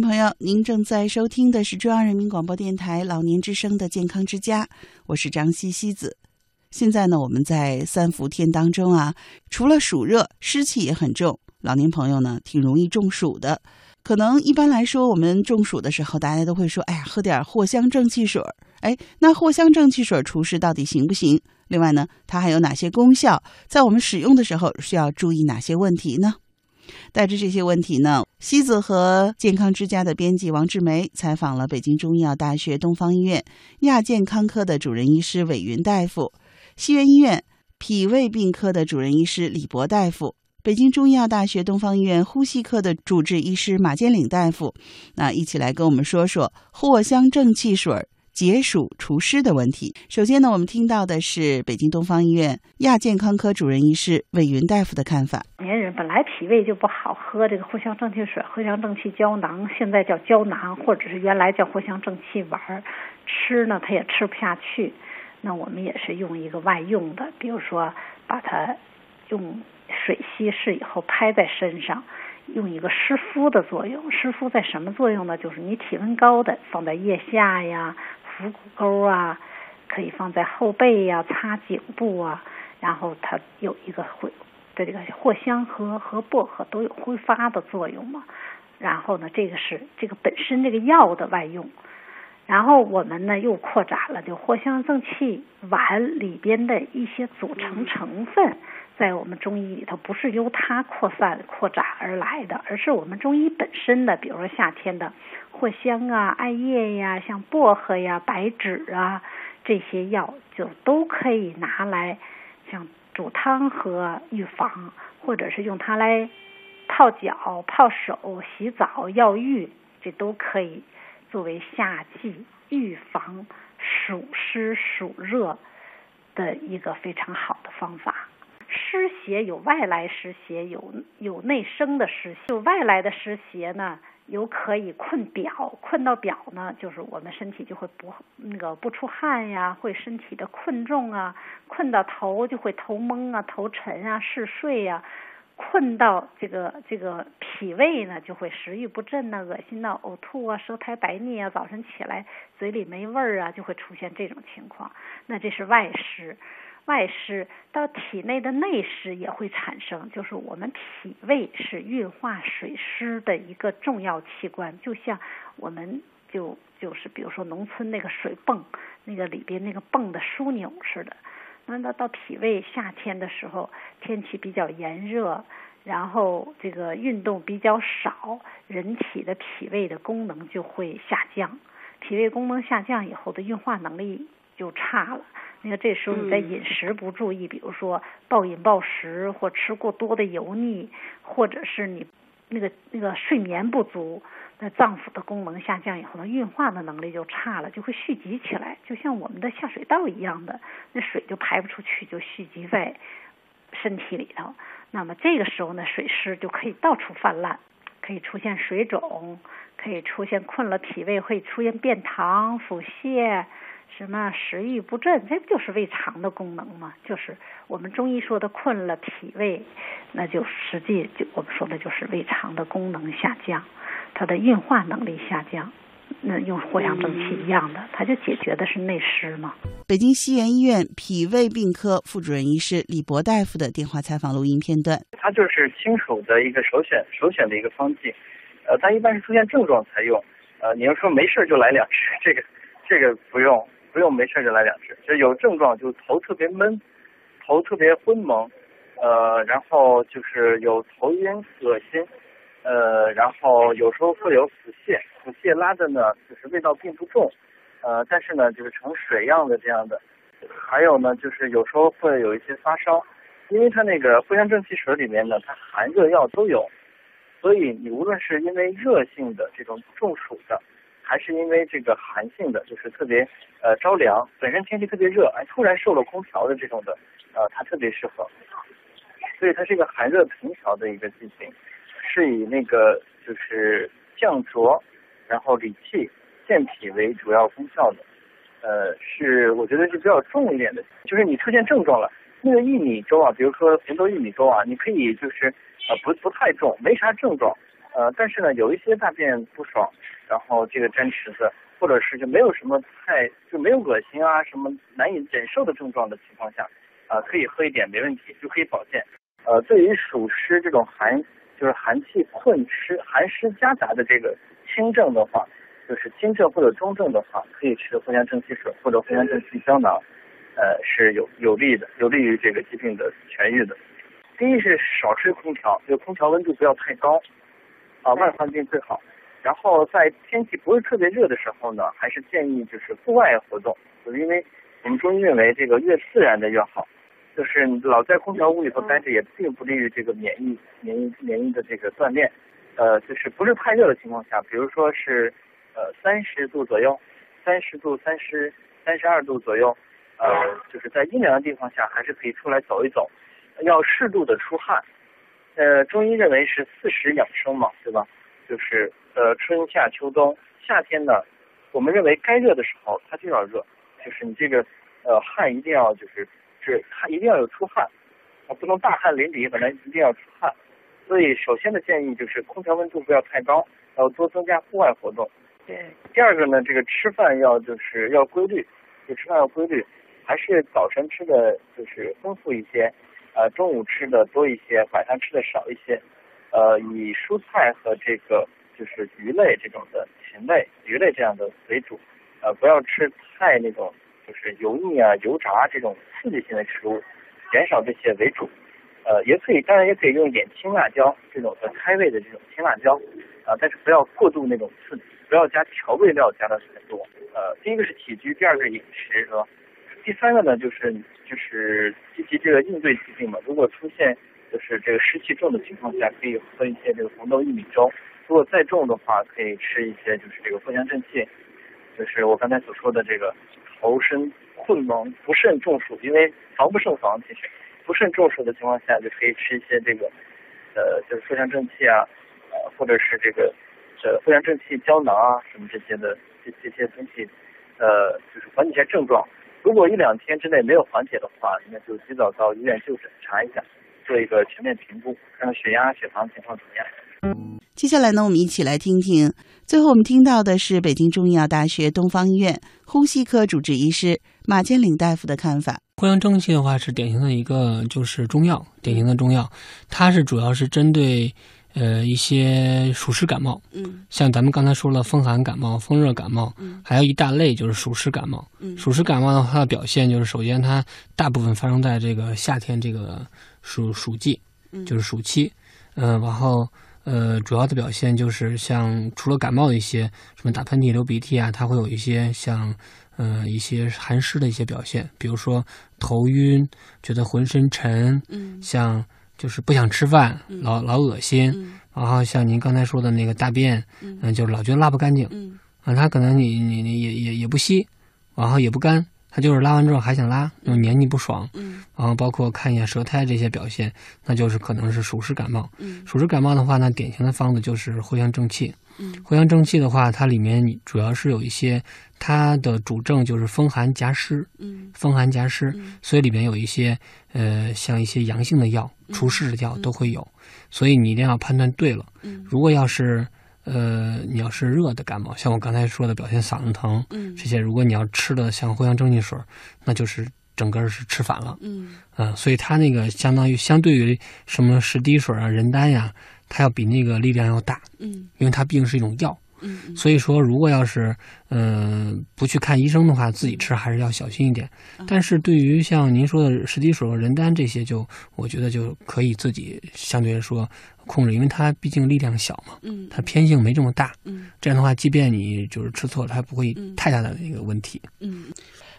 朋友，您正在收听的是中央人民广播电台老年之声的健康之家，我是张西西子。现在呢，我们在三伏天当中啊，除了暑热，湿气也很重，老年朋友呢挺容易中暑的。可能一般来说，我们中暑的时候，大家都会说：“哎呀，喝点藿香正气水。”哎，那藿香正气水除湿到底行不行？另外呢，它还有哪些功效？在我们使用的时候需要注意哪些问题呢？带着这些问题呢，西子和健康之家的编辑王志梅采访了北京中医药大学东方医院亚健康科的主任医师韦云大夫，西园医院脾胃病科的主任医师李博大夫，北京中医药大学东方医院呼吸科的主治医师马建岭大夫，那一起来跟我们说说藿香正气水。解暑除湿的问题。首先呢，我们听到的是北京东方医院亚健康科主任医师魏云大夫的看法。年人本来脾胃就不好，喝这个藿香正气水、藿香正气胶囊，现在叫胶囊，或者是原来叫藿香正气丸，吃呢他也吃不下去。那我们也是用一个外用的，比如说把它用水稀释以后拍在身上，用一个湿敷的作用。湿敷在什么作用呢？就是你体温高的放在腋下呀。腹股沟啊，可以放在后背呀，擦颈部啊，然后它有一个会的这个藿香和和薄荷都有挥发的作用嘛。然后呢，这个是这个本身这个药的外用。然后我们呢又扩展了，就藿香正气丸里边的一些组成成分，在我们中医里头不是由它扩散扩展而来的，而是我们中医本身的，比如说夏天的藿香啊、艾叶呀、像薄荷呀、白芷啊这些药，就都可以拿来像煮汤喝预防，或者是用它来泡脚、泡手、洗澡、药浴，这都可以。作为夏季预防暑湿暑热的一个非常好的方法。湿邪有外来湿邪，有有内生的湿邪。就外来的湿邪呢，有可以困表，困到表呢，就是我们身体就会不那个不出汗呀，会身体的困重啊，困到头就会头蒙啊，头沉啊，嗜睡呀。困到这个这个脾胃呢，就会食欲不振呐，恶心呐，呕吐啊，舌苔白腻啊，早晨起来嘴里没味儿啊，就会出现这种情况。那这是外湿，外湿到体内的内湿也会产生。就是我们脾胃是运化水湿的一个重要器官，就像我们就就是比如说农村那个水泵，那个里边那个泵的枢纽似的。那到到脾胃，夏天的时候天气比较炎热，然后这个运动比较少，人体的脾胃的功能就会下降。脾胃功能下降以后的运化能力就差了。那个这时候你在饮食不注意，比如说暴饮暴食或吃过多的油腻，或者是你那个那个睡眠不足。那脏腑的功能下降以后呢，运化的能力就差了，就会蓄积起来，就像我们的下水道一样的，那水就排不出去，就蓄积在身体里头。那么这个时候呢，水湿就可以到处泛滥，可以出现水肿，可以出现困了脾胃会出现便溏、腹泻，什么食欲不振，这不就是胃肠的功能吗？就是我们中医说的困了脾胃，那就实际就我们说的就是胃肠的功能下降。它的运化能力下降，那用藿香正气一样的，它就解决的是内湿嘛。北京西园医院脾胃病科副主任医师李博大夫的电话采访录音片段。它就是清暑的一个首选，首选的一个方剂。呃，它一般是出现症状才用。呃，你要说没事就来两支，这个这个不用，不用没事就来两支。就有症状就是头特别闷，头特别昏蒙，呃，然后就是有头晕、恶心。呃，然后有时候会有腹泻，腹泻拉的呢，就是味道并不重，呃，但是呢，就是成水样的这样的。还有呢，就是有时候会有一些发烧，因为它那个藿香正气水里面呢，它寒热药都有，所以你无论是因为热性的这种中暑的，还是因为这个寒性的，就是特别呃着凉，本身天气特别热，哎，突然受了空调的这种的，呃，它特别适合。所以它是一个寒热平调的一个剂型。是以那个就是降浊，然后理气、健脾为主要功效的。呃，是我觉得是比较重一点的，就是你出现症状了，那个薏米粥啊，比如说红豆薏米粥啊，你可以就是呃不不太重，没啥症状，呃，但是呢，有一些大便不爽，然后这个粘池子，或者是就没有什么太就没有恶心啊什么难以忍受的症状的情况下，啊、可以喝一点没问题，就可以保健。呃，对于暑湿这种寒就是寒气困湿、寒湿夹杂的这个轻症的话，就是轻症或者中症的话，可以吃藿香正气水或者藿香正气胶囊，呃，是有有利的，有利于这个疾病的痊愈的。第一是少吹空调，就空调温度不要太高，啊，外环境最好。然后在天气不是特别热的时候呢，还是建议就是户外活动，就是因为我们中医认为这个越自然的越好。就是你老在空调屋里头待着，也并不利于这个免疫、免疫、免疫的这个锻炼。呃，就是不是太热的情况下，比如说是呃三十度左右，三十度、三十三十二度左右，呃，就是在阴凉的地方下，还是可以出来走一走，要适度的出汗。呃，中医认为是四时养生嘛，对吧？就是呃春夏秋冬，夏天呢，我们认为该热的时候它就要热，就是你这个呃汗一定要就是是汗一定要有出汗，啊不能大汗淋漓，本来一定要出汗。所以首先的建议就是空调温度不要太高，要多增加户外活动。对，第二个呢，这个吃饭要就是要规律，就吃饭要规律，还是早晨吃的就是丰富一些，呃，中午吃的多一些，晚上吃的少一些，呃，以蔬菜和这个就是鱼类这种的禽类、鱼类这样的为主，呃，不要吃太那种就是油腻啊、油炸这种刺激性的食物，减少这些为主。呃，也可以，当然也可以用一点青辣椒这种的开胃的这种青辣椒，啊、但是不要过度那种刺激，不要加调味料加的太多。呃，第一个是起居，第二个是饮食，是吧？第三个呢，就是就是积极这个应对疾病嘛。如果出现就是这个湿气重的情况下，可以喝一些这个红豆薏米粥；如果再重的话，可以吃一些就是这个藿香正气，就是我刚才所说的这个头身困蒙不慎中暑，因为防不胜防，其实不慎中暑的情况下，就可以吃一些这个呃就是藿香正气啊，呃或者是这个呃藿香正气胶囊啊什么这些的这这些东西，呃就是缓解下症状。如果一两天之内没有缓解的话，那就及早到医院就诊查一下，做一个全面评估，看看血压、血糖情况怎么样。接下来呢，我们一起来听听。最后我们听到的是北京中医药大学东方医院呼吸科主治医师马建岭大夫的看法。藿香正气的话是典型的一个就是中药，典型的中药，它是主要是针对呃一些暑湿感冒，嗯。像咱们刚才说了风寒感冒、风热感冒，嗯。还有一大类就是暑湿感冒。嗯。暑湿感冒的话，它的表现就是首先它大部分发生在这个夏天这个暑暑季，嗯。就是暑期，嗯、然后呃主要的表现就是像除了感冒的一些什么打喷嚏、流鼻涕啊，它会有一些像呃一些寒湿的一些表现，比如说头晕，觉得浑身沉，嗯。像就是不想吃饭，嗯。老老恶心，嗯。然后像您刚才说的那个大便，嗯。嗯、就是老觉得拉不干净。嗯。啊，他可能你你你也也也不稀，然后也不干，他就是拉完之后还想拉，那种黏腻不爽，嗯。然后包括看一下舌苔这些表现，那就是可能是暑湿感冒。嗯。暑湿感冒的话呢，典型的方子就是藿香正气。嗯。藿香正气的话，它里面主要是有一些，它的主症就是风寒夹湿，嗯。风寒夹湿，嗯。所以里边有一些呃，像一些阳性的药、除湿的药嗯。都会有，所以你一定要判断对了。嗯。如果要是呃，你要是热的感冒，像我刚才说的表现嗓子疼嗯。这些，如果你要吃的像藿香正气水，那就是整个是吃反了。嗯。嗯、所以它那个相当于相对于什么十滴水啊、人丹呀，它要比那个力量要大，嗯。因为它毕竟是一种药。嗯所以说，如果要是嗯、呃不去看医生的话，自己吃还是要小心一点。嗯但是对于像您说的十滴水、人丹这些就，我觉得就可以自己相对来说控制，因为它毕竟力量小嘛，嗯它偏性没这么大。嗯这样的话，即便你就是吃错了，它不会嗯太大的一个问题。嗯，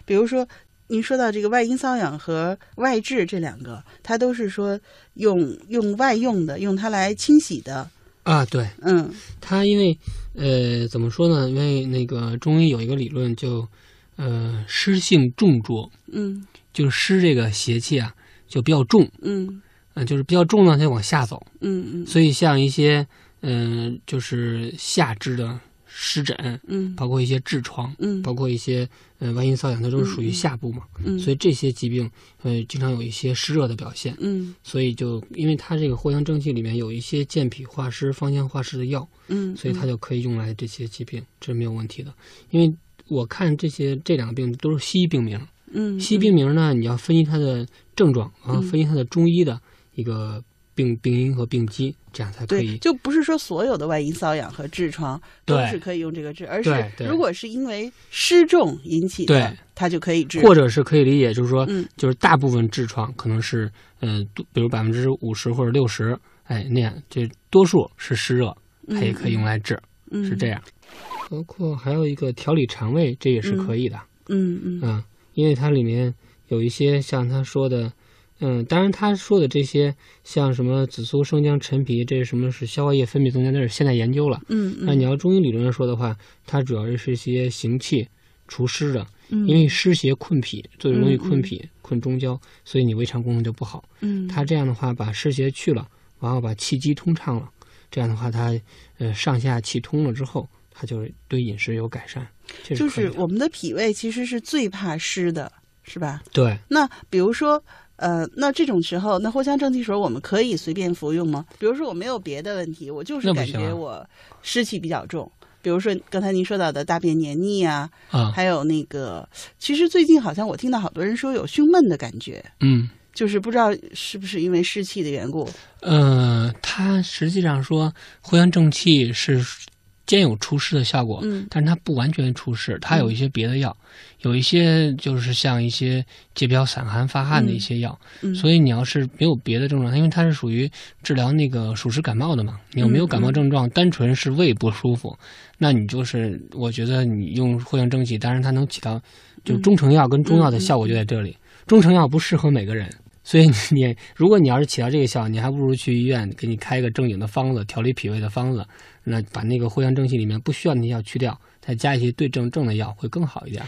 比如说。您说到这个外阴瘙痒和外痔这两个，它都是说用用外用的，用它来清洗的。啊，对，嗯他因为呃怎么说呢？因为那个中医有一个理论就呃湿性重浊，嗯就是湿这个邪气啊就比较重，嗯嗯、就是比较重呢，它就往下走。嗯嗯所以像一些嗯、就是下肢的湿疹，嗯。包括一些痔疮，嗯。包括一些呃外阴瘙痒，它都是属于下部嘛，嗯，所以这些疾病呃经常有一些湿热的表现。嗯。所以就因为它这个藿香正气里面有一些健脾化湿、芳香化湿的药，嗯，所以它就可以用来这些疾病，这是没有问题的。因为我看这些这两个病都是西医病名，嗯西医病名呢，你要分析它的症状，然后分析它的中医的一个病病因和病机，这样才可对，以。就不是说所有的外阴瘙痒和痔疮都是可以用这个治，而是如果是因为湿重引起的对，它就可以治。或者是可以理解，就是说，嗯就是大部分痔疮可能是，嗯、多比如百分之五十或者六十，哎，那样，这多数是湿热，它也可以用来治，嗯是这样。包括还有一个调理肠胃，这也是可以的，嗯嗯嗯，因为它里面有一些像他说的，嗯，当然他说的这些像什么紫苏、生姜、陈皮，这是什么是消化液分泌增加，那是现代研究了。嗯嗯，那你要中医理论上说的话，它主要是一些行气、除湿的，嗯因为湿邪困脾，最容易嗯困脾、困中焦，所以你胃肠功能就不好。嗯它这样的话，把湿邪去了，然后把气机通畅了，这样的话，它呃上下气通了之后，它就是对饮食有改善。这就是我们的脾胃其实是最怕湿的，是吧？对那比如说，呃，那这种时候，那藿香正气水我们可以随便服用吗？比如说我没有别的问题，我就是感觉我湿气比较重，比如说刚才您说到的大便黏腻啊，啊，还有那个，其实最近好像我听到好多人说有胸闷的感觉，嗯。就是不知道是不是因为湿气的缘故。呃，它实际上说藿香正气是兼有除湿的效果，嗯。但是它不完全除湿，它有一些别的药，有一些就是像一些解表散寒发汗的一些药，嗯，所以你要是没有别的症状，因为它是属于治疗那个暑湿感冒的嘛，你有没有感冒症状，单纯是胃不舒服，那你就是我觉得你用藿香正气，当然它能起到就中成药跟中药的效果就在这里，中成药不适合每个人。所以你，如果你要是起到这个效，你还不如去医院给你开一个正经的方子，调理脾胃的方子，那把那个藿香正气里面不需要那些药去掉，再加一些对症症的药，会更好一点。